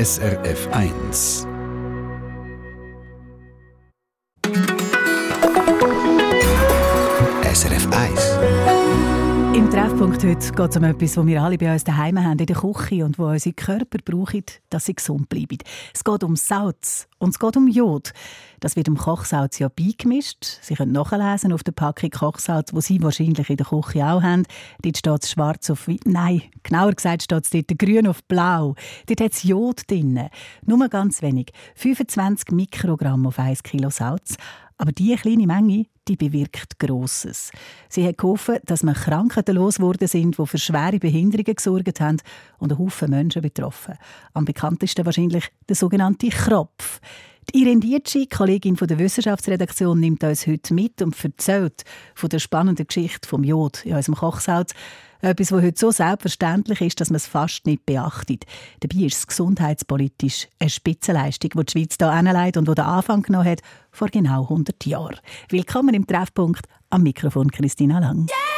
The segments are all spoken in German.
SRF 1. Im Treffpunkt heute geht es um etwas, das wir alle bei uns daheim haben, in der Küche und wo unsere Körper brauchen, dass sie gesund bleiben. Es geht um Salz und es geht um Jod. Das wird im Kochsalz ja beigemischt. Sie können nachlesen auf der Packung Kochsalz, wo Sie wahrscheinlich in der Küche auch haben. Dort steht es schwarz auf weiß. Nein, genauer gesagt steht es dort grün auf blau. Dort hat es Jod drin. Nur ganz wenig. 25 Mikrogramm auf 1 Kilo Salz. Aber diese kleine Menge die bewirkt Grosses. Sie hat geholfen, dass wir Krankheiten losgeworden sind, die für schwere Behinderungen gesorgt haben und einen Haufen Menschen betroffen. Am bekanntesten wahrscheinlich der sogenannte Kropf. Die Irene Dietschi, Kollegin der Wissenschaftsredaktion, nimmt uns heute mit und erzählt von der spannenden Geschichte vom Jod in unserem Kochsalz. Etwas, das heute so selbstverständlich ist, dass man es fast nicht beachtet. Dabei ist es gesundheitspolitisch eine Spitzenleistung, die die Schweiz hier hinlegt und die den Anfang genommen hat vor genau 100 Jahren. Willkommen im Treffpunkt am Mikrofon Christina Lang. Yeah!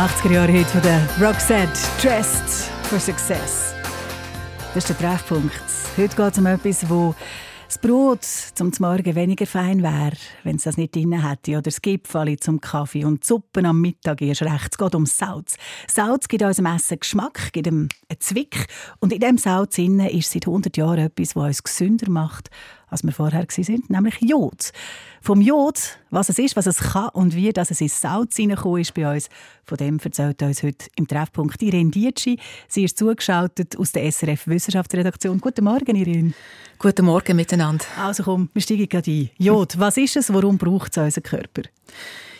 80er-Jahre-Hit von der Roxette, «Dressed for Success». Das ist der Treffpunkt. Heute geht es um etwas, wo das Brot zum Morgen weniger fein wäre, wenn es das nicht drin hätte. Oder das Gipfeli zum Kaffee und Suppen am Mittag erst recht. Es geht um Salz. Salz gibt unserem Essen Geschmack, gibt ihm einen Zwick. Und in diesem Salz ist seit 100 Jahren etwas, was uns gesünder macht, als wir vorher waren, nämlich Jod. Vom Jod, was es ist, was es kann und wie dass es ins Salz hineingekommen ist bei uns, von dem erzählt uns heute im Treffpunkt Irene Dietschi. Sie ist zugeschaltet aus der SRF Wissenschaftsredaktion. Guten Morgen, Irene. Guten Morgen miteinander. Also komm, wir steigen gerade ein. Jod, was ist es, warum braucht es unseren Körper?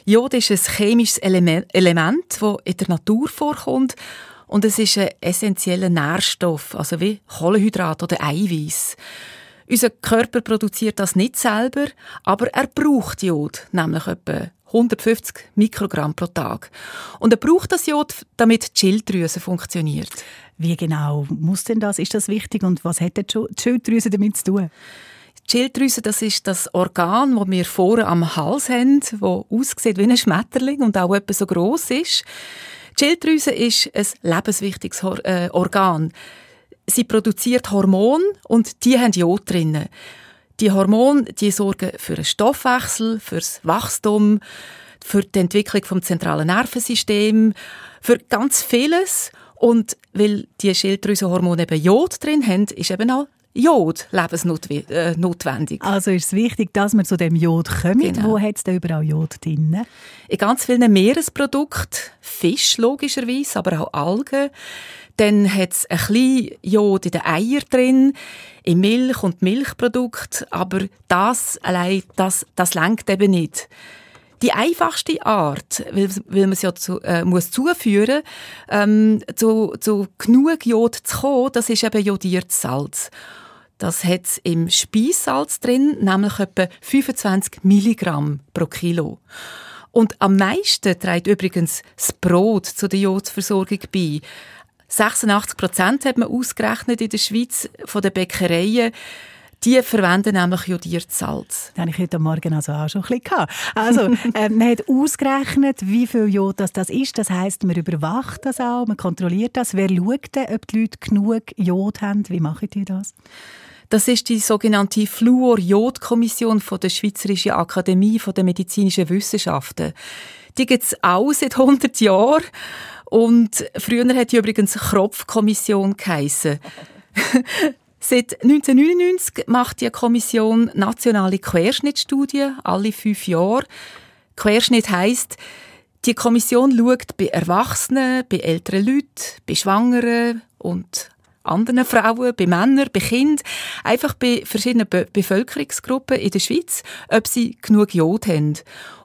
Jod ist ein chemisches Element, das in der Natur vorkommt und es ist ein essentieller Nährstoff, also wie Kohlenhydrat oder Eiweiß. Unser Körper produziert das nicht selber, aber er braucht Jod, nämlich etwa 150 Mikrogramm pro Tag. Und er braucht das Jod, damit die Schilddrüse funktioniert. Wie genau muss denn das? Ist das wichtig und was hat die Schilddrüse damit zu tun? Die Schilddrüse, das ist das Organ, das wir vorne am Hals haben, das aussieht wie ein Schmetterling und auch etwa so groß ist. Die Schilddrüse ist ein lebenswichtiges äh, Organ sie produziert Hormone und die haben Jod drin. Die Hormone, die sorgen für einen Stoffwechsel, fürs Wachstum, für die Entwicklung vom zentralen Nervensystem, für ganz vieles. Und weil die Schilddrüsenhormone eben Jod drin haben, ist eben auch Jod lebensnotwendig. Also ist es wichtig, dass wir zu dem Jod kommen. Genau. Wo hat es denn überall Jod drin? In ganz vielen Meeresprodukten, Fisch logischerweise, aber auch Algen. Dann hat es ein bisschen Jod in den Eiern drin, in Milch und Milchprodukten, aber das allein, das, das lenkt eben nicht. Die einfachste Art, weil, weil man es ja zu, äh, muss zuführen ähm, zu, zu genug Jod zu kommen, das ist eben jodiertes Salz. Das hat im Speissalz drin, nämlich etwa 25 Milligramm pro Kilo. Und am meisten trägt übrigens das Brot zu der Jodversorgung bei. 86 Prozent hat man ausgerechnet in der Schweiz von den Bäckereien. Die verwenden nämlich jodiertes Salz. Das hatte ich heute Morgen also auch schon ein bisschen. Also, äh, man hat ausgerechnet, wie viel Jod das, das ist. Das heisst, man überwacht das auch, man kontrolliert das. Wer schaut denn, ob die Leute genug Jod haben? Wie machen die das? Das ist die sogenannte Fluor-Jod-Kommission der Schweizerischen Akademie der Medizinischen Wissenschaften. Die gibt es auch seit 100 Jahren. Und früher hat die übrigens Kropfkommission geheissen. Seit 1999 macht die Kommission nationale Querschnittstudien alle fünf Jahre. Querschnitt heißt, die Kommission schaut bei Erwachsenen, bei älteren Leuten, bei Schwangeren und anderen Frauen, bei Männern, bei Kindern, einfach bei verschiedenen Be Bevölkerungsgruppen in der Schweiz, ob sie genug Jod haben.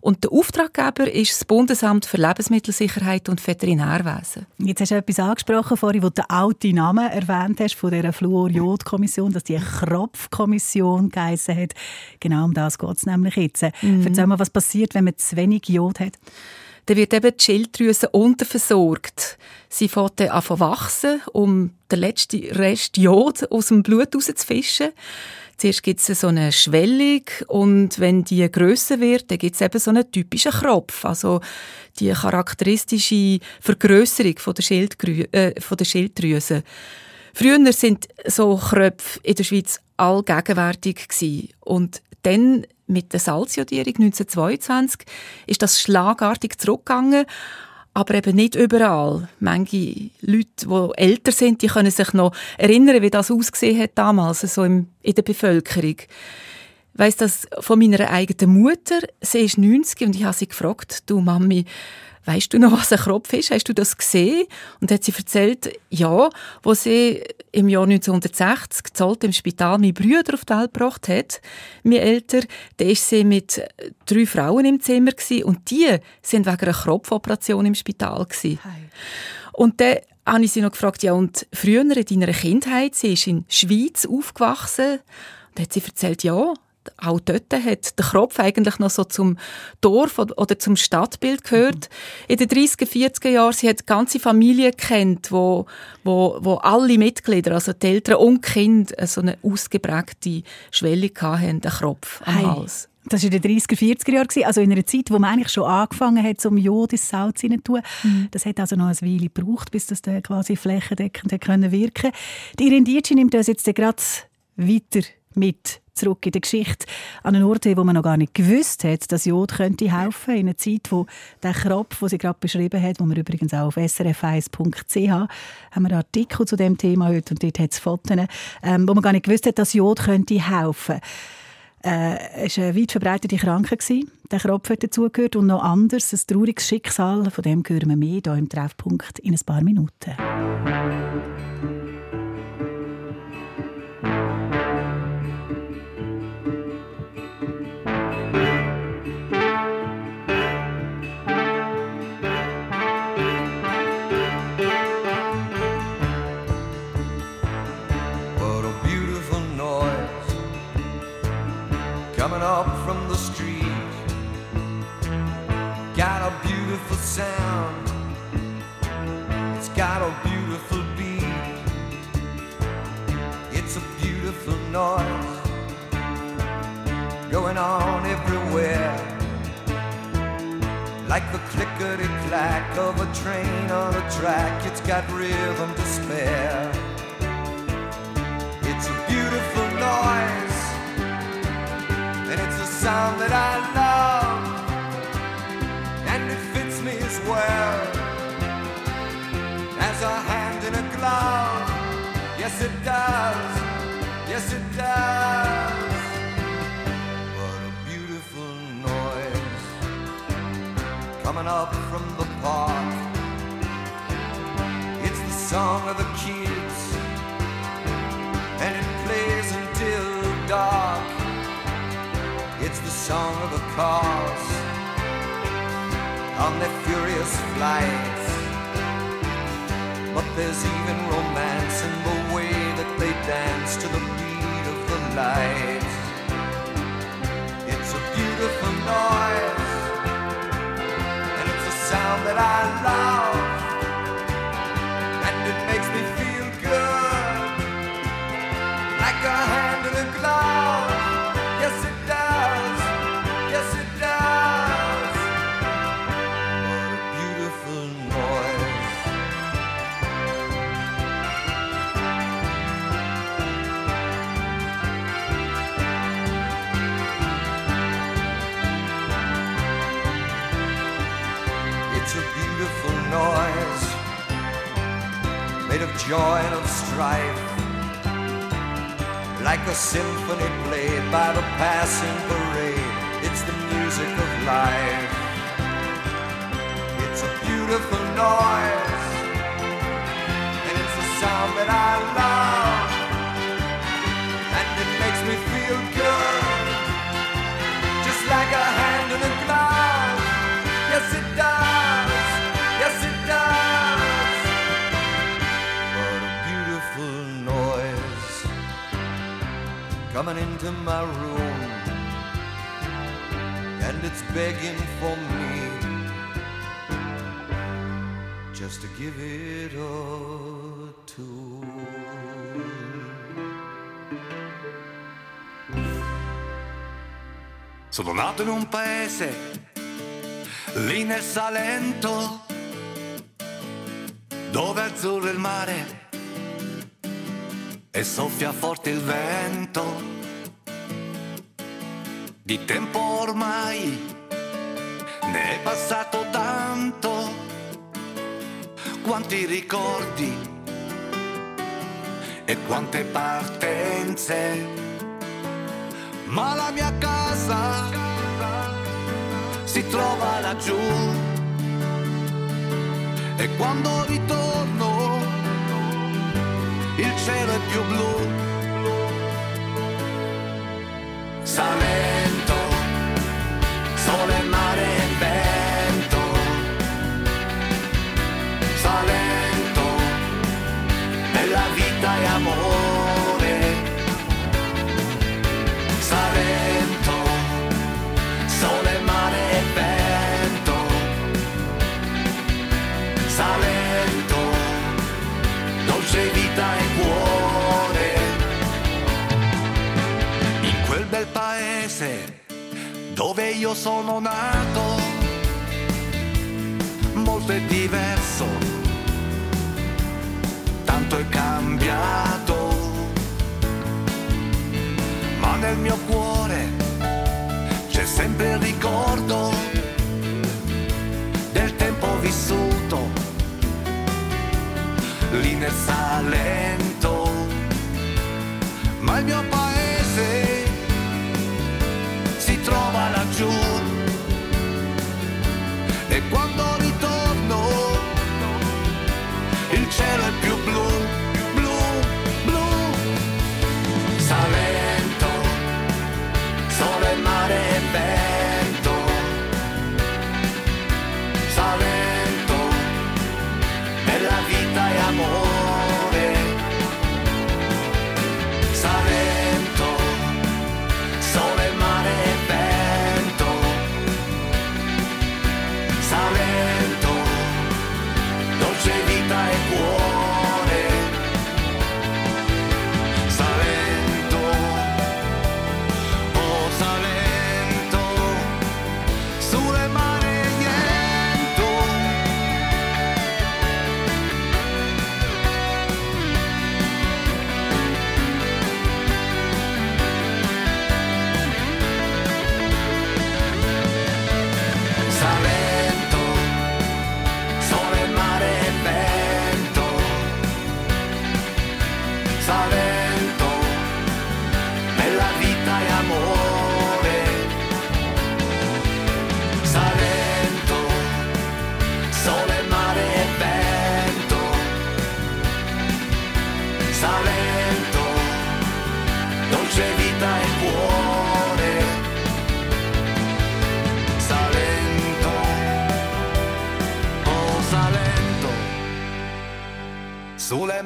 Und der Auftraggeber ist das Bundesamt für Lebensmittelsicherheit und Veterinärwesen. Jetzt hast du etwas angesprochen, vorhin, wo du den alten Namen erwähnt hast von dieser Fluor-Jod-Kommission, dass die Kropf-Kommission geheissen hat. Genau um das geht es nämlich jetzt. Mhm. Erzähl mal, was passiert, wenn man zu wenig Jod hat? Dann wird eben die Schilddrüse unterversorgt. Sie fängt dann an zu wachsen, um den letzten Rest Jod aus dem Blut rauszufischen. Zuerst gibt es so eine Schwellung und wenn die grösser wird, dann gibt es eben so einen typischen Kropf, also die charakteristische Vergrößerung der, äh, der Schilddrüse. Früher sind so Kröpfe in der Schweiz allgegenwärtig gewesen. und dann mit der Salzjodierung 1922 ist das schlagartig zurückgegangen, aber eben nicht überall. Manche Leute, die älter sind, die können sich noch erinnern, wie das ausgesehen hat damals, so in der Bevölkerung. Ich weiss das von meiner eigenen Mutter. Sie ist 90 und ich habe sie gefragt, du Mami, weißt du noch, was ein Kropf ist? Hast du das gesehen? Und hat sie erzählt, ja, wo sie im Jahr 1960 zahlt im Spital meine Brüder auf die Welt gebracht hat, mein Älter, da ist sie mit drei Frauen im Zimmer gewesen, und die sind wegen einer Kropfoperation im Spital gewesen. Und dann habe ich sie noch gefragt, ja, und früher in deiner Kindheit, sie ist in der Schweiz aufgewachsen, und hat sie erzählt, ja, auch dort hat der Kropf eigentlich noch so zum Dorf oder zum Stadtbild gehört. Mhm. In den 30er, 40er Jahren, sie hat ganze Familie kennt, wo, wo, wo alle Mitglieder, also die Eltern und Kinder, so eine ausgeprägte Schwelle hatten, den Kropf am hey. Hals. Das war in den 30er, 40er Jahren, also in einer Zeit, wo man eigentlich schon angefangen hat, zum Jod ins Salz zu tun. Mhm. Das hat also noch eine Weile gebraucht, bis das dann quasi flächendeckend wirken konnte. Die Rendici nimmt uns jetzt gerade weiter mit zurück in der Geschichte an einen Ort, wo man noch gar nicht gewusst hat, dass Jod könnte helfen in einer Zeit, wo der Kropf, den sie gerade beschrieben hat, wo wir übrigens auch auf srf1.ch haben wir einen Artikel zu dem Thema heute und dort hat es Fotos, ähm, wo man gar nicht gewusst hat, dass Jod könnte helfen. Äh, es war eine weit verbreitete Krankheit. Der Kropf hat dazugehört und noch anders, ein trauriges Schicksal. Von dem hören wir mehr hier im Treffpunkt in ein paar Minuten. Noise going on everywhere. Like the clickety clack of a train on a track, it's got rhythm to spare. It's a beautiful noise and it's a sound that I love, and it fits me as well as a hand in a glove. Yes, it does. Yes, it does. What a beautiful noise coming up from the park. It's the song of the kids, and it plays until dark. It's the song of the cars on their furious flights. But there's even romance in the way that they dance to the light. It's a beautiful noise, and it's a sound that I love, and it makes me feel good, like a hand in a glove. Joy and of strife. Like a symphony played by the passing parade, it's the music of life. It's a beautiful noise, and it's a sound that I love, and it makes me feel good, coming into my room and it's begging for me just to give it a tune. Sono nato in un paese, lì nel Salento, dove azzurro il mare e soffia forte il vento. Di tempo ormai ne è passato tanto, quanti ricordi e quante partenze, ma la mia casa si trova laggiù. E quando ritorno il cielo è più blu. Salento, io sono nato, molto è diverso, tanto è cambiato, ma nel mio cuore c'è sempre il ricordo del tempo vissuto, lì nel Salento, ma il mio paese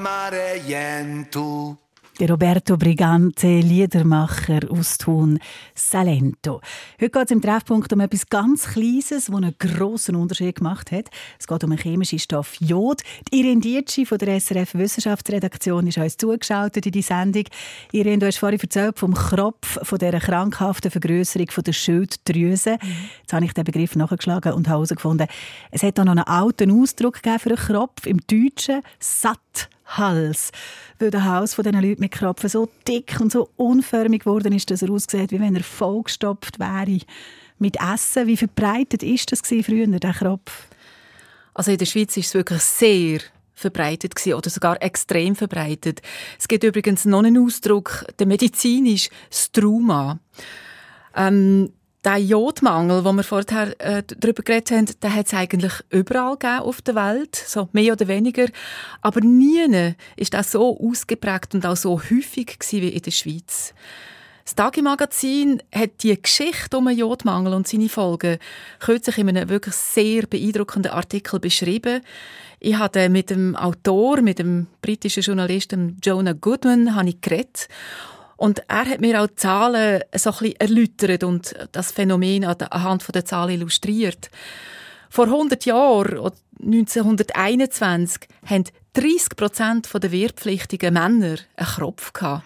mare jentu. Der Roberto Brigante, Liedermacher aus Thun, Salento. Heute geht es im Treffpunkt um etwas ganz Kleines, das einen grossen Unterschied gemacht hat. Es geht um den chemischen Stoff Jod. Die Irene Dietschi von der SRF Wissenschaftsredaktion ist uns zugeschaltet in die Sendung. Irene, du hast vorhin erzählt vom Kropf, von dieser krankhaften Vergrößerung der Schilddrüse. Jetzt habe ich den Begriff nachgeschlagen und herausgefunden, es hat auch noch einen alten Ausdruck gegeben für einen Kropf im Deutschen, Satt. Hals. Weil der Hals von diesen Leuten mit Kropfen so dick und so unförmig geworden ist, dass er aussieht, wie wenn er vollgestopft wäre. Mit Essen, wie verbreitet ist das früher, der Kropf? Also in der Schweiz ist es wirklich sehr verbreitet gewesen, oder sogar extrem verbreitet. Es gibt übrigens noch einen Ausdruck, der medizinisch Struma. Ähm, der Jodmangel, wo wir vorher äh, darüber geredet haben, den hat es eigentlich überall gegeben auf der Welt, so mehr oder weniger. Aber nie ist das so ausgeprägt und auch so häufig wie in der Schweiz. Das Tagi-Magazin hat die Geschichte um den Jodmangel und seine Folgen kürzlich in einem wirklich sehr beeindruckenden Artikel beschrieben. Ich habe mit dem Autor, mit dem britischen Journalisten Jonah Goodman, habe ich geredet. Und er hat mir auch die Zahlen so ein bisschen erläutert und das Phänomen anhand der Zahlen illustriert. Vor 100 Jahren, 1921, haben 30 Prozent der wehrpflichtigen Männer einen Kropf gehabt.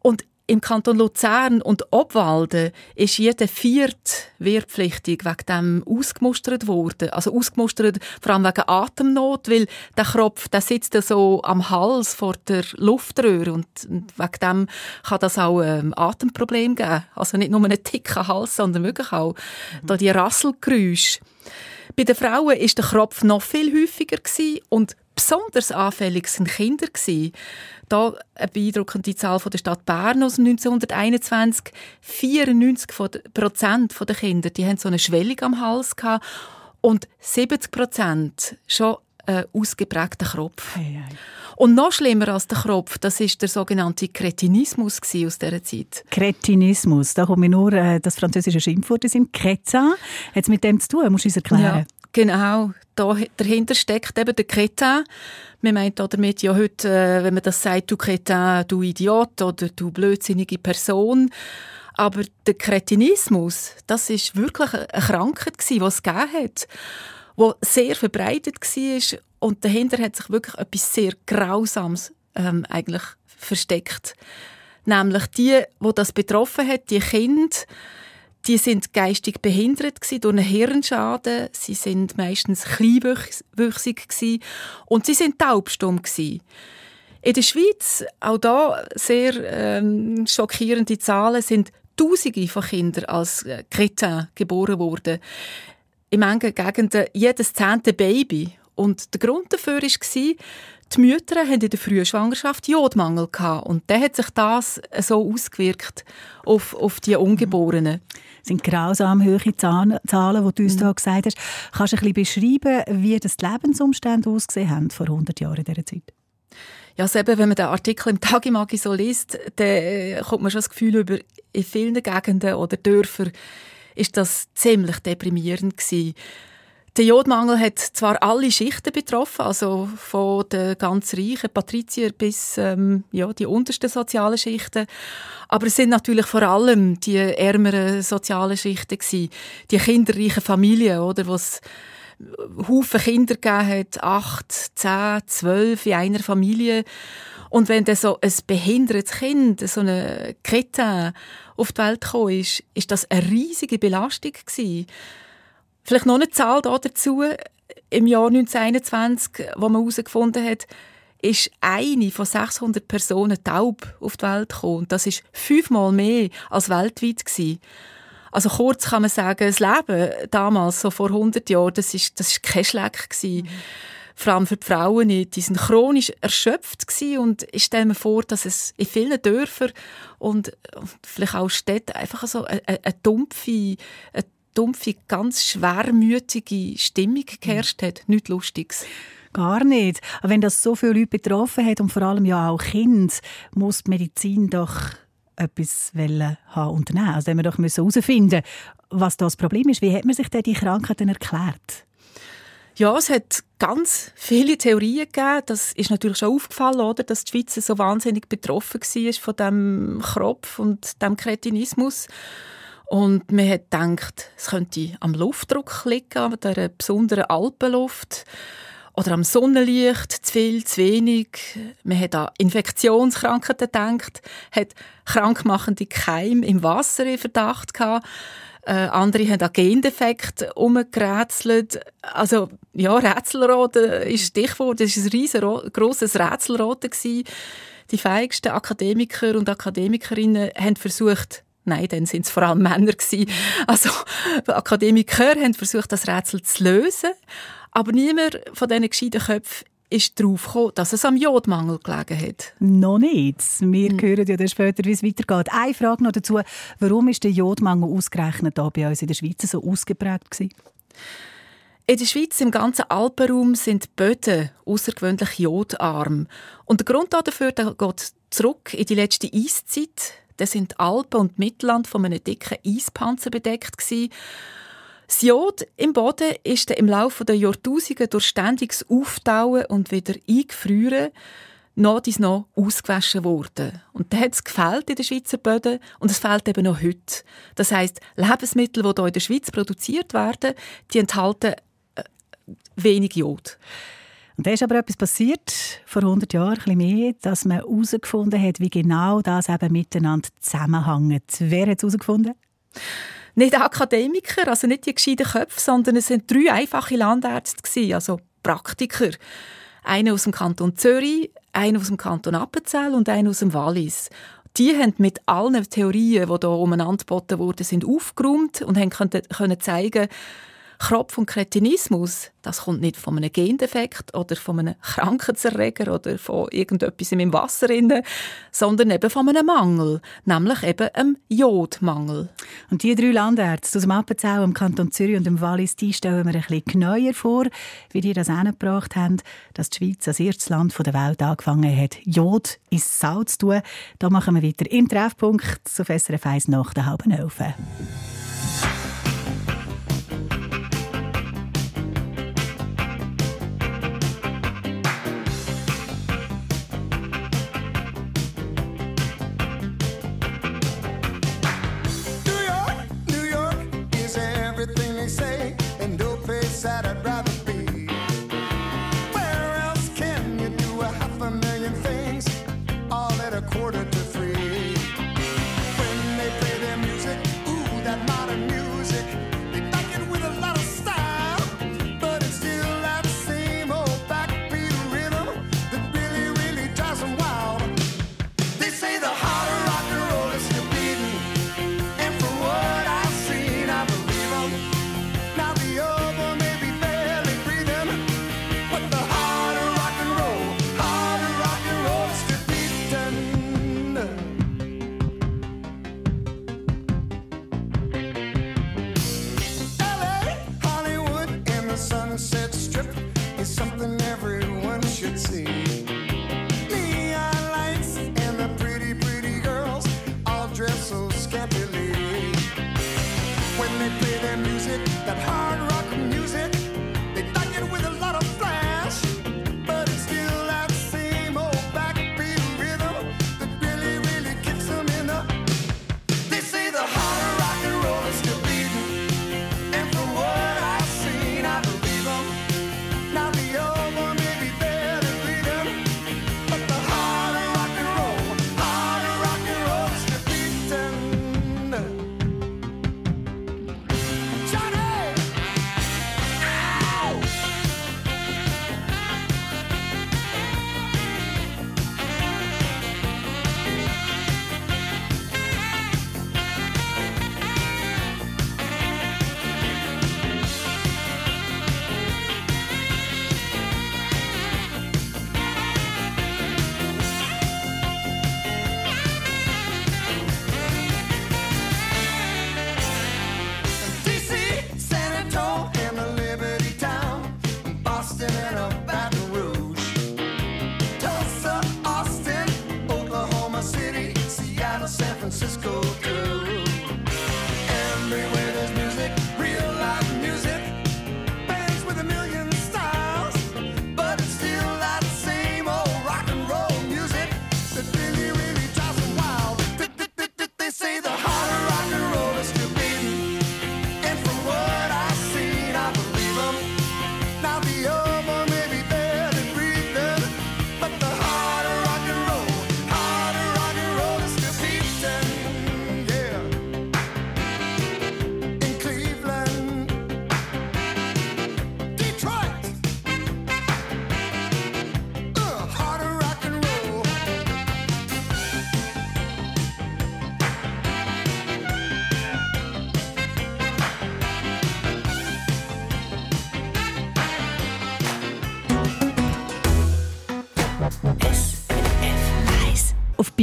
Und im Kanton Luzern und Obwalden ist jeder vierte wehrpflichtig wegen dem ausgemustert worden. Also ausgemustert vor allem wegen Atemnot, weil der Kropf, der sitzt so am Hals vor der Luftröhre und wegen dem kann das auch ähm, Atemproblem geben. Also nicht nur einen dicken Hals, sondern wirklich auch mhm. da die Rasselgeräusche. Bei den Frauen ist der Kropf noch viel häufiger gewesen und besonders anfällig sind Kinder gewesen. Da eine beeindruckende Zahl von der Stadt Bern aus 1921. 94 Prozent der Kinder, die haben so eine Schwellung am Hals gehabt und 70 Prozent schon einen ausgeprägten Kropf. Hey, hey. Und noch schlimmer als der Kropf, das ist der sogenannte Kretinismus aus dieser Zeit. Kretinismus, da kommt mir nur äh, das französische Schimpfwort sind Kretin. Hat es mit dem zu tun? Musst du uns erklären? Ja, genau. Da, dahinter steckt eben der Kretin. Man meint damit ja heute, äh, wenn man das sagt, du Kretin, du Idiot oder du blödsinnige Person. Aber der Kretinismus, das ist wirklich eine Krankheit die es gegeben hat, die sehr verbreitet war und dahinter hat sich wirklich etwas sehr Grausames ähm, eigentlich versteckt. Nämlich die, wo das betroffen hat, die Kinder, Die sind geistig behindert durch einen Hirnschaden. Sie sind meistens kleinwüchsig und sie sind taubstumm In der Schweiz, auch da sehr ähm, schockierende Zahlen, sind Tausende von Kindern als Kretin geboren worden. In manchen Gegenden jedes zehnte Baby. Und der Grund dafür war, die Mütter hatten in der frühen Schwangerschaft Jodmangel gehabt und dann hat sich das so ausgewirkt auf, auf die Ungeborenen. Das sind grausam hohe Zahlen, die du uns mhm. hier gesagt hast. Kannst du ein bisschen beschreiben, wie das die Lebensumstände ausgesehen haben vor 100 Jahren in dieser Zeit? Ja, also eben, wenn man den Artikel im Tagimagi so liest, dann äh, kommt man schon das Gefühl über, in vielen Gegenden oder Dörfern ist das ziemlich deprimierend gewesen. Der Jodmangel hat zwar alle Schichten betroffen, also von den ganz reichen Patrizier bis ähm, ja, die untersten sozialen Schichten, aber es sind natürlich vor allem die ärmeren sozialen Schichten gewesen, die kinderreichen Familien, oder, wo es Haufen Kinder gegeben hat, acht, zehn, zwölf in einer Familie. Und wenn dann so ein behindertes Kind, so eine Kette auf die Welt gekommen ist, ist das eine riesige Belastung gewesen. Vielleicht noch eine Zahl dazu. Im Jahr 1921, wo man herausgefunden hat, ist eine von 600 Personen taub auf die Welt gekommen. Das ist fünfmal mehr als weltweit gewesen. Also kurz kann man sagen, das Leben damals, so vor 100 Jahren, das ist, das ist kein Schleck gewesen. Mhm. Vor allem für die Frauen nicht. Die sind chronisch erschöpft gewesen. und ich stelle mir vor, dass es in vielen Dörfern und, vielleicht auch Städten einfach so eine, eine dumpfe, eine dumpfe, ganz schwermütige Stimmung geherrscht hat. Nichts Lustiges. Gar nicht. Aber wenn das so viele Leute betroffen hat und vor allem ja auch Kinder, muss die Medizin doch etwas haben unternehmen. Also wir doch herausfinden was das Problem ist. Wie hat man sich denn die Krankheit denn erklärt? Ja, es hat ganz viele Theorien gegeben. Das ist natürlich schon aufgefallen, oder, dass die Schweiz so wahnsinnig betroffen war von dem Kropf und dem Kretinismus. Und man hat gedacht, es könnte am Luftdruck liegen, an der besonderen Alpenluft oder am Sonnenlicht, zu viel, zu wenig. Man hat an Infektionskrankheiten gedacht, hat krankmachende Keime im Wasser in Verdacht gehabt. Äh, andere haben an Gendefekt umgerätselt. Also, ja, Rätselrote ist Stichwort. Das war ein riesengroßes Rätselrote. Die feigsten Akademiker und Akademikerinnen haben versucht, Nein, dann sind es vor allem Männer gewesen. Also Akademiker haben versucht, das Rätsel zu lösen, aber niemand von diesen gescheiten Köpfen ist darauf gekommen, dass es am Jodmangel gelegen hat. Noch nicht. Wir hm. hören ja dann später, wie es weitergeht. Eine Frage noch dazu. Warum ist der Jodmangel ausgerechnet hier bei uns in der Schweiz so ausgeprägt gewesen? In der Schweiz, im ganzen Alpenraum, sind die Böden außergewöhnlich jodarm. Und der Grund dafür der geht zurück in die letzte Eiszeit. Da sind die Alpen und Mittelland von einem dicken Eispanzer bedeckt. Das Jod im Boden ist im Laufe der Jahrtausende durch ständiges Auftauen und wieder Eingefrieren noch dies noch ausgewaschen worden. Und da hat es gefällt in den Schweizer Böden und es fehlt eben noch heute. Das heißt, Lebensmittel, die hier in der Schweiz produziert werden, die enthalten äh, wenig Jod. Und da ist aber etwas passiert, vor 100 Jahren, ein mehr, dass man herausgefunden hat, wie genau das eben miteinander zusammenhängt. Wer hat es herausgefunden? Nicht Akademiker, also nicht die gescheiten Köpfe, sondern es sind drei einfache Landärzte, also Praktiker. Einer aus dem Kanton Zürich, einer aus dem Kanton Appenzell und einer aus dem Wallis. Die haben mit allen Theorien, die hier umeinander geboten wurden, sind aufgeräumt und haben können zeigen, Kropf- und Kretinismus, das kommt nicht von einem Gendefekt oder von einem Krankheitserreger oder von irgendetwas im Wasser, sondern eben von einem Mangel, nämlich eben einem Jodmangel. Und die drei Landärzte aus dem Appenzell, im Kanton Zürich und dem Wallis, die stellen wir ein bisschen genauer vor, wie die das angebracht haben, dass die Schweiz als erstes Land der Welt angefangen hat, Jod ins Salz zu tun. Da machen wir weiter im Treffpunkt auf SRF 1 nach der halben Elf.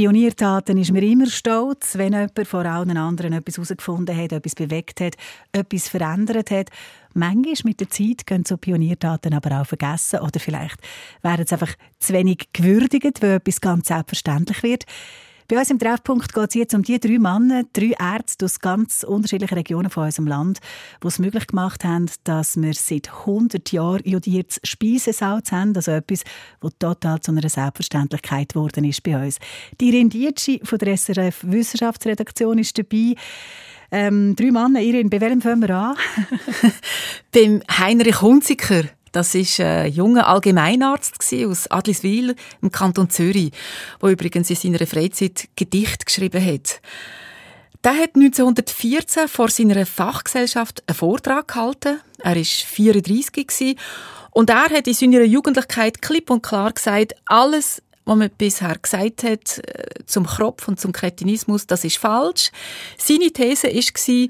Pioniertaten ist man immer stolz, wenn jemand vor allen anderen etwas herausgefunden hat, etwas bewegt hat, etwas verändert hat. Manchmal mit der Zeit gehen so Pioniertaten aber auch vergessen oder vielleicht werden sie einfach zu wenig gewürdigt, weil etwas ganz selbstverständlich wird. Bei uns im Treffpunkt geht es jetzt um die drei Männer, drei Ärzte aus ganz unterschiedlichen Regionen von unserem Land, die es möglich gemacht haben, dass wir seit 100 Jahren jodiertes Speisesalz haben, also etwas, das total zu einer Selbstverständlichkeit geworden ist bei uns. Die Rendici von der SRF Wissenschaftsredaktion ist dabei. Ähm, drei Männer, Irin, bei welchem fangen wir an? Beim Heinrich Hunziker. Das war ein junger Allgemeinarzt aus Adliswil im Kanton Zürich, der übrigens in seiner Freizeit Gedicht geschrieben hat. Der hat 1914 vor seiner Fachgesellschaft einen Vortrag gehalten. Er war 34 und er hat in seiner Jugendlichkeit klipp und klar gesagt, alles, was man bisher gesagt hat äh, zum Kropf und zum Kretinismus, das ist falsch. Seine These war,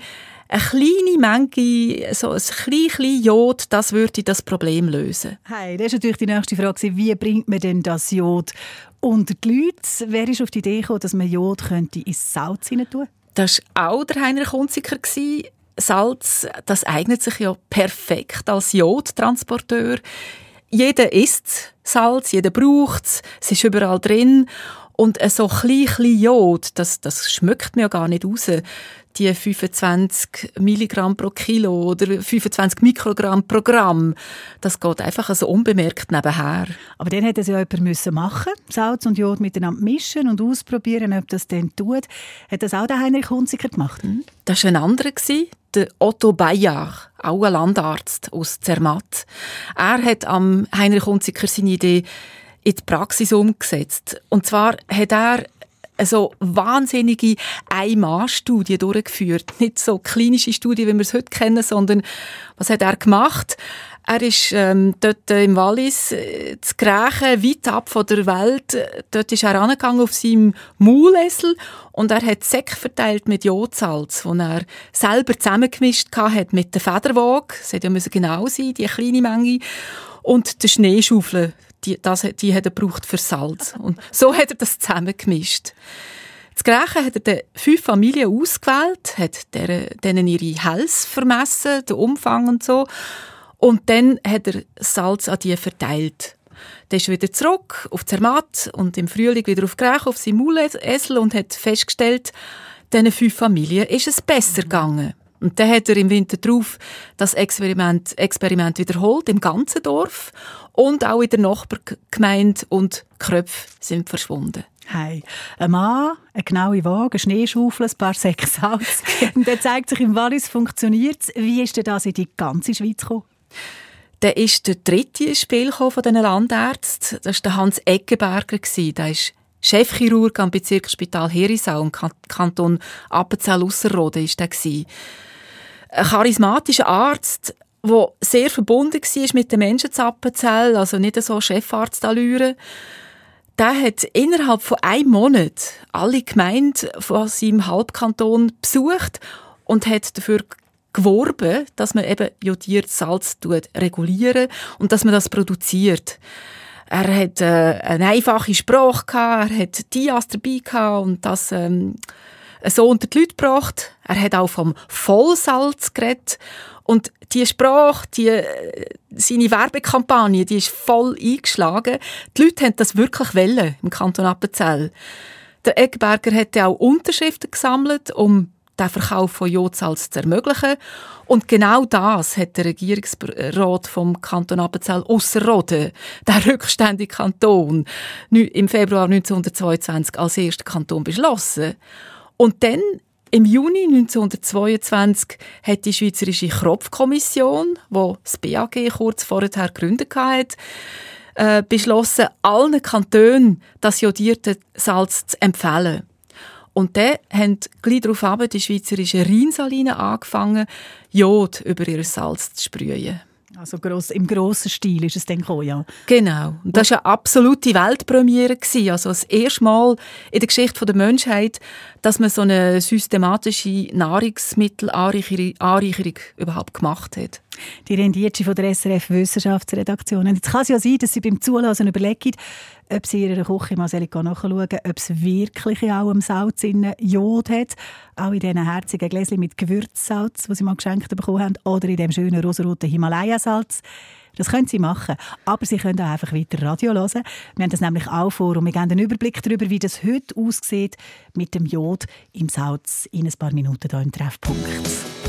eine kleine Menge, so ein kleines Jod, das würde das Problem lösen. Hey, das ist natürlich die nächste Frage. Wie bringt man denn das Jod unter die Leute? Wer ist auf die Idee gekommen, dass man Jod könnte ins Salz hinein tun Das war auch der Heinrich Hunziker. Salz, das eignet sich ja perfekt als Jodtransporteur. Jeder isst Salz, jeder braucht es, es ist überall drin. Und so klein, klein Jod, das, das schmeckt mir ja gar nicht raus die 25 Milligramm pro Kilo oder 25 Mikrogramm pro Gramm. Das geht einfach so unbemerkt nebenher. Aber dann hätte es ja jemand müssen machen Salz und Jod miteinander mischen und ausprobieren, ob das denn tut. Hat das auch der Heinrich Hunziker gemacht? Mhm. Das war ein anderer, der Otto Bayer, auch ein Landarzt aus Zermatt. Er hat am Heinrich Hunziker seine Idee in die Praxis umgesetzt. Und zwar hat er so wahnsinnige Ein-Mann-Studie durchgeführt. Nicht so klinische Studie, wie wir es heute kennen, sondern was hat er gemacht? Er ist ähm, dort im Wallis, äh, zu Grächen, weit ab von der Welt. Dort ist er angegangen auf seinem Maulesel und er hat Säcke verteilt mit Jodsalz, den er selber zusammengemischt hat mit der Federwaage. Das hätte ja genau sein, die kleine Menge. Und der Schneeschaufel, die, das, die hat er gebraucht für Salz. Und so hat er das zusammengemischt. Das Gleiche hat er fünf Familien ausgewählt, hat denen ihre Hälse vermessen, den Umfang und so. Und dann hat er Salz an die verteilt. Dann ist er wieder zurück auf Zermatt und im Frühling wieder auf Grech, auf seinen Maulesel und hat festgestellt, diesen fünf Familien ist es besser gegangen. Und dann hat er im Winter darauf das Experiment, Experiment wiederholt im ganzen Dorf und auch in der Nachbargemeinde und die Kröpfe sind verschwunden. Hey, ein Mann, eine genaue Waage, eine Schneeschaufel, ein paar Säcke Salz. und dann zeigt sich im Wallis, funktioniert. Wie ist denn das in die ganze Schweiz gekommen? Dann ist der dritte ins Spiel von diesen Landárzten. Das war der Hans Eggenberger. Der ist Chefchirurg am Bezirksspital Herisau im Kanton Appenzell-Ausserrhoden. Ein charismatischer Arzt, der sehr verbunden war mit den Menschen zu Appenzell, also nicht so Chefarzt-Allüre. Der hat innerhalb von einem Monat alle Gemeinden von seinem Halbkanton besucht und hat dafür geworben, dass man eben jodiertes Salz regulieren und dass man das produziert. Er hat äh, eine einfache Sprache gehabt, er hat Dias dabei gehabt und das ähm, so unter die Leute gebracht. Er hat auch vom Vollsalz geredet und die Sprache, die, äh, seine Werbekampagne, die ist voll eingeschlagen. Die Leute haben das wirklich wollen im Kanton Appenzell. Der Egberger hätte auch Unterschriften gesammelt, um den Verkauf von Jodsalz zu ermöglichen. Und genau das hat der Regierungsrat vom Kanton Appenzell Ausserrhoden, der rückständige Kanton, im Februar 1922 als erster Kanton beschlossen. Und dann im Juni 1922 hat die Schweizerische Kropfkommission, wo das BAG kurz vorher gegründet hat, äh, beschlossen, allen Kantonen das jodierte Salz zu empfehlen. Und dann haben gleich darauf die Schweizerische Rheinsaline angefangen, Jod über ihr Salz zu sprühen. Also gross, im grossen Stil ist es dann gekommen, ja. Genau. Und das war eine absolute Weltpremiere. Also das erste Mal in der Geschichte der Menschheit, dass man so eine systematische Nahrungsmittelanreicherung überhaupt gemacht hat. Die Rendierte von der SRF Wissenschaftsredaktion. Und jetzt kann es ja sein, dass Sie beim Zulassen überlegen, ob Sie in Ihrer Küche mal nachschauen ob es wirklich auch im Salz in Jod hat. Auch in diesen herzigen Gläschen mit Gewürzsalz, die Sie mal geschenkt bekommen haben, oder in dem schönen rosaroten Himalaya-Salz. Das können Sie machen. Aber Sie können auch einfach weiter Radio hören. Wir haben das nämlich auch vor und wir geben einen Überblick darüber, wie das heute aussieht mit dem Jod im Salz in ein paar Minuten hier im Treffpunkt.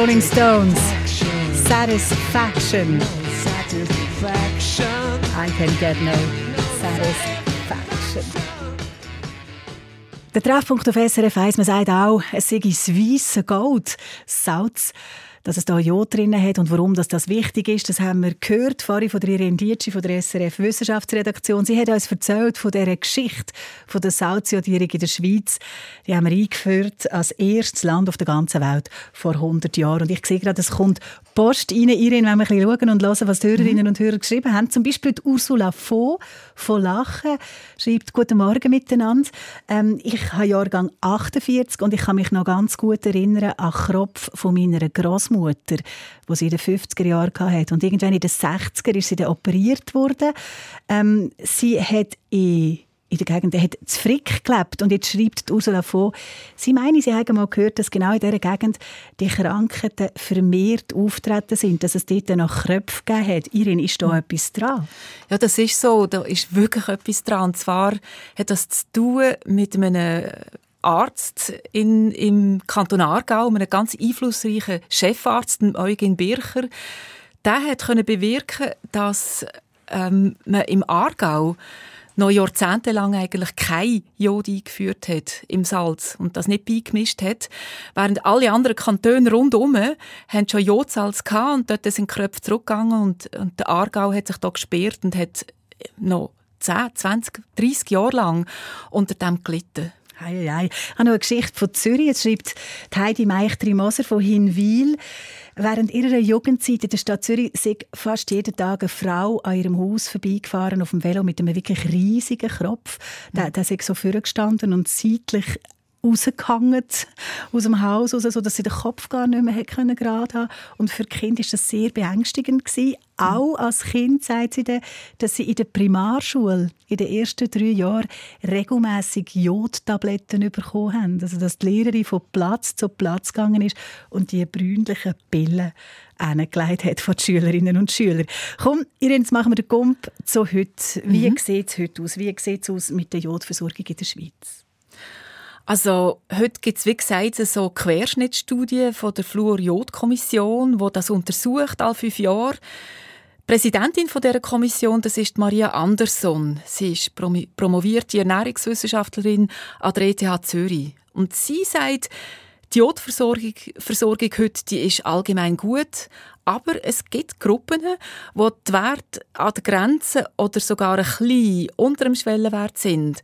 Rolling Stones. Satisfaction. I can get no satisfaction. Der Treffpunkt auf SRF 1, man sagt auch, es sei das weisse Gold, Salz dass es da Jod drin hat und warum das, das wichtig ist, das haben wir gehört vorhin von der Irene Dietschi von der SRF Wissenschaftsredaktion. Sie hat uns erzählt von dieser Geschichte von der Salzjodierung in der Schweiz. Die haben wir eingeführt als erstes Land auf der ganzen Welt vor 100 Jahren. Und ich sehe gerade, es kommt Post rein, Irene, wenn wir ein bisschen schauen und hören, was die Hörerinnen und Hörer geschrieben haben. Zum Beispiel die Ursula Vo von Lachen schreibt «Guten Morgen miteinander. Ähm, ich habe Jahrgang 48 und ich kann mich noch ganz gut erinnern an Kropf von meiner Großmutter, wo sie in den 50er Jahren hatte. Und irgendwann in den 60er ist sie dann operiert worden. Ähm, sie hat in in der Gegend, der hat zu Frick gelebt. Und jetzt schreibt Ursula von, sie meine, sie haben mal gehört, dass genau in dieser Gegend die Krankheiten vermehrt auftreten sind, dass es dort noch Kröpfe gegeben hat. Irin, ist da mhm. etwas dran? Ja, das ist so. Da ist wirklich etwas dran. Und zwar hat das zu tun mit einem Arzt in, im Kanton Aargau, einem ganz einflussreichen Chefarzt, Eugen Bircher. Der hat können bewirken, dass ähm, man im Aargau noch jahrzehntelang eigentlich kein Jod eingeführt hat im Salz und das nicht beigemischt hat, während alle anderen Kantone rundherum haben schon Jodsalz gehabt und dort sind die Köpfe zurückgegangen und, und der Aargau hat sich da gesperrt und hat noch 10, 20, 30 Jahre lang unter dem gelitten. Hei, hei. Ich habe noch eine Geschichte von Zürich. Jetzt schreibt Heidi Meichtri-Moser von Hinwil. Während ihrer Jugendzeit in der Stadt Zürich sei fast jeden Tag eine Frau an ihrem Haus vorbeigefahren auf dem Velo mit einem wirklich riesigen Kropf. Der, der sei so vorgestanden und seitlich rausgehangen aus dem Haus, raus, so dass sie den Kopf gar nicht mehr können gerade haben Und für Kind ist das sehr beängstigend gewesen. Auch als Kind sagt sie dann, dass sie in der Primarschule in den ersten drei Jahren regelmäßig Jodtabletten bekommen haben. Also dass die Lehrerin von Platz zu Platz gegangen ist und die brünlichen Pillen angelegt hat von den Schülerinnen und Schülern. Komm, jetzt machen wir den Gump zu heute. Wie mhm. sieht es heute aus? Wie sieht es aus mit der Jodversorgung in der Schweiz? Also heute gibt es, wie gesagt, so Querschnittstudien von der Fluor-Jod-Kommission, die das untersucht, alle fünf Jahre. Präsidentin von dieser Kommission das ist Maria Andersson. Sie ist promovierte Ernährungswissenschaftlerin an der ETH Zürich. Und sie sagt, die Jodversorgung Versorgung heute die ist allgemein gut, aber es gibt Gruppen, wo die Werte an der Grenze oder sogar ein bisschen unter dem Schwellenwert sind.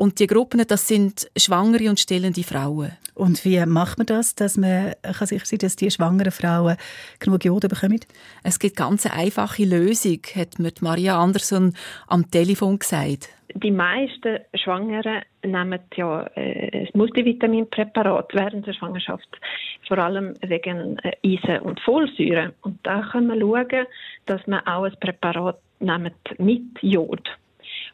Und die Gruppen, das sind schwangere und stillende Frauen. Und wie macht man das, dass man kann sicher sein, dass die schwangeren Frauen genug Jod bekommen? Es gibt ganz eine einfache Lösung, hat mir Maria Andersson am Telefon gesagt. Die meisten Schwangeren nehmen ja äh, Multivitaminpräparat während der Schwangerschaft, vor allem wegen äh, Eisen und Folsäure. Und da kann man schauen, dass man auch ein Präparat nimmt mit Jod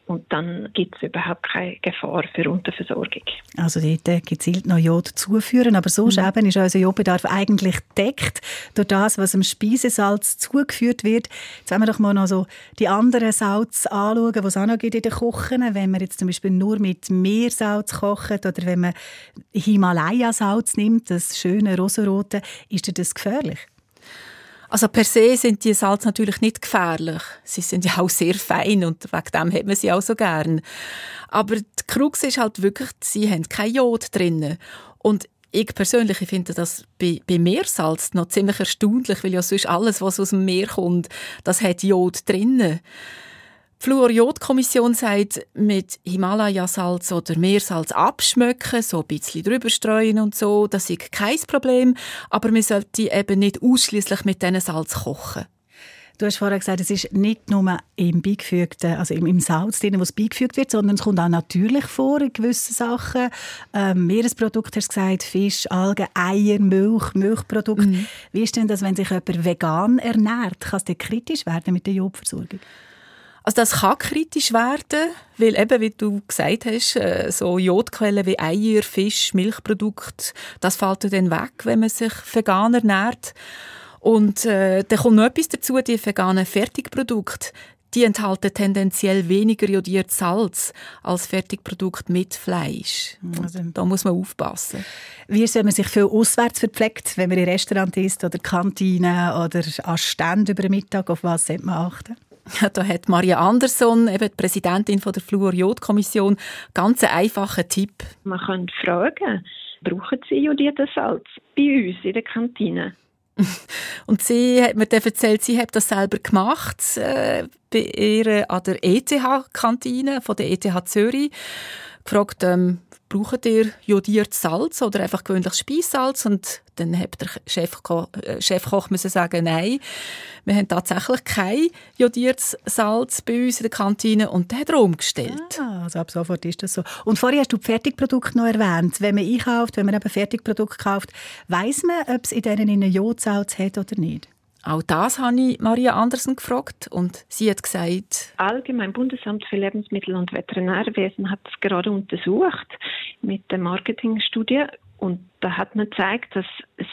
und dann gibt es überhaupt keine Gefahr für Unterversorgung. Also dort gezielt noch Jod zuführen, aber sonst mhm. eben ist unser Jodbedarf eigentlich deckt durch das, was im Speisesalz zugeführt wird. Jetzt wollen wir doch mal noch so die anderen Salz anschauen, die es auch noch gibt in den Kochen. Wenn man jetzt zum Beispiel nur mit Meersalz kocht oder wenn man Himalaya-Salz nimmt, das schöne rosarote, ist das gefährlich? Also per se sind die Salz natürlich nicht gefährlich. Sie sind ja auch sehr fein und wegen dem hat man sie auch so gern. Aber die Krux ist halt wirklich, sie haben kein Jod drin. Und ich persönlich finde das bei, bei Meersalz noch ziemlich erstaunlich, weil ja sonst alles, was aus dem Meer kommt, das hat Jod drinnen. Die Fluorjodkommission sagt, mit Himalaya-Salz oder Meersalz abschmecken, so ein bisschen drüber streuen und so, das ist kein Problem, aber man sollte eben nicht ausschließlich mit diesen Salz kochen. Du hast vorher gesagt, es ist nicht nur im beigefügten, also im, im Salz drin, wo es beigefügt wird, sondern es kommt auch natürlich vor in gewissen Sachen. Ähm, Meeresprodukte hast du gesagt, Fisch, Algen, Eier, Milch, Milchprodukte. Mhm. Wie ist denn das, wenn sich jemand vegan ernährt? Kann es kritisch werden mit der Jodversorgung? Also das kann kritisch werden, weil eben, wie du gesagt hast, äh, so Jodquellen wie Eier, Fisch, Milchprodukte, das fällt dann weg, wenn man sich vegan ernährt. Und äh, dann kommt noch etwas dazu, die veganen Fertigprodukte, die enthalten tendenziell weniger jodiertes Salz als Fertigprodukt mit Fleisch. Also, da muss man aufpassen. Wie soll man sich viel auswärts verpflegt, wenn man in Restaurant isst oder Kantine oder an Ständen über den Mittag? Auf was sollte man achten? Da hat Maria Andersson, eben die Präsidentin von der Fluor-Jod-Kommission, ganz einen einfachen Tipp. Man kann fragen, brauchen Sie jodiertes Salz bei uns in der Kantine? Und sie hat mir dann erzählt, sie hat das selber gemacht äh, bei ihr an der ETH-Kantine von der ETH Zürich. Gefragt, ähm, braucht ihr jodiertes Salz oder einfach gewöhnliches Speissalz? Und dann hat der äh, Chefkoch müssen sagen, nein, wir haben tatsächlich kein jodiertes Salz bei uns in der Kantine und der hat er umgestellt. Ah, also ab sofort ist das so. Und vorher hast du die Fertigprodukte noch erwähnt. Wenn man einkauft, wenn man eben Fertigprodukte kauft, weiß man, ob es in denen einen Jodsalz hat oder nicht? Auch das habe ich Maria Andersen gefragt und sie hat gesagt, Allgemein Bundesamt für Lebensmittel und Veterinärwesen hat es gerade untersucht mit der Marketingstudie und da hat man gezeigt, dass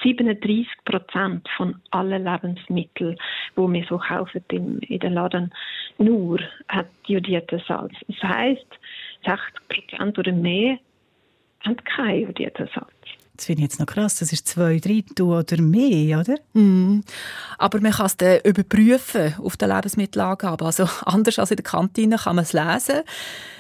37 Prozent von allen Lebensmitteln, wo wir so kaufen in, den Laden, nur hat jodiertes Salz. Das heißt, 60 Prozent oder mehr haben kein jodiertes Salz. Das finde ich jetzt noch krass. Das ist zwei Drittel oder mehr, oder? Mm. Aber man kann es dann überprüfen auf der Lebensmittelangabe. Also anders als in der Kantine kann man es lesen.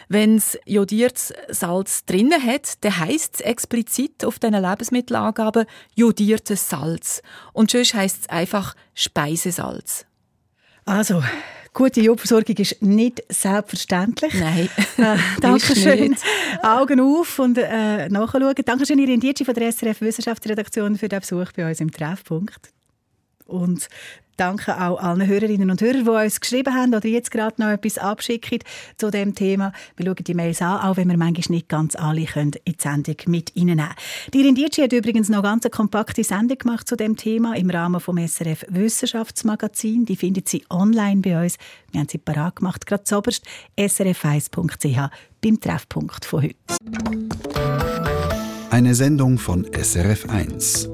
Wenn es jodiertes Salz drin hat, dann heisst es explizit auf diesen Lebensmittelangaben jodiertes Salz. Und sonst heisst es einfach Speisesalz. Also, Gute Jodversorgung ist nicht selbstverständlich. Nein. Äh, Dankeschön. Augen auf und äh, nachschauen. Dankeschön, Irin Dietschi von der SRF Wissenschaftsredaktion für den Besuch bei uns im Treffpunkt. Und Danke auch allen Hörerinnen und Hörern, die uns geschrieben haben oder jetzt gerade noch etwas abschicken zu dem Thema. Wir schauen die Mails an, auch wenn wir manchmal nicht ganz alle können in die Sendung mit reinnehmen Die Rindici hat übrigens noch ganz eine kompakte Sendung gemacht zu dem Thema im Rahmen vom SRF Wissenschaftsmagazin. Die findet sie online bei uns. Wir haben sie parat gemacht, gerade zoberst srf1.ch beim Treffpunkt von heute. Eine Sendung von SRF1.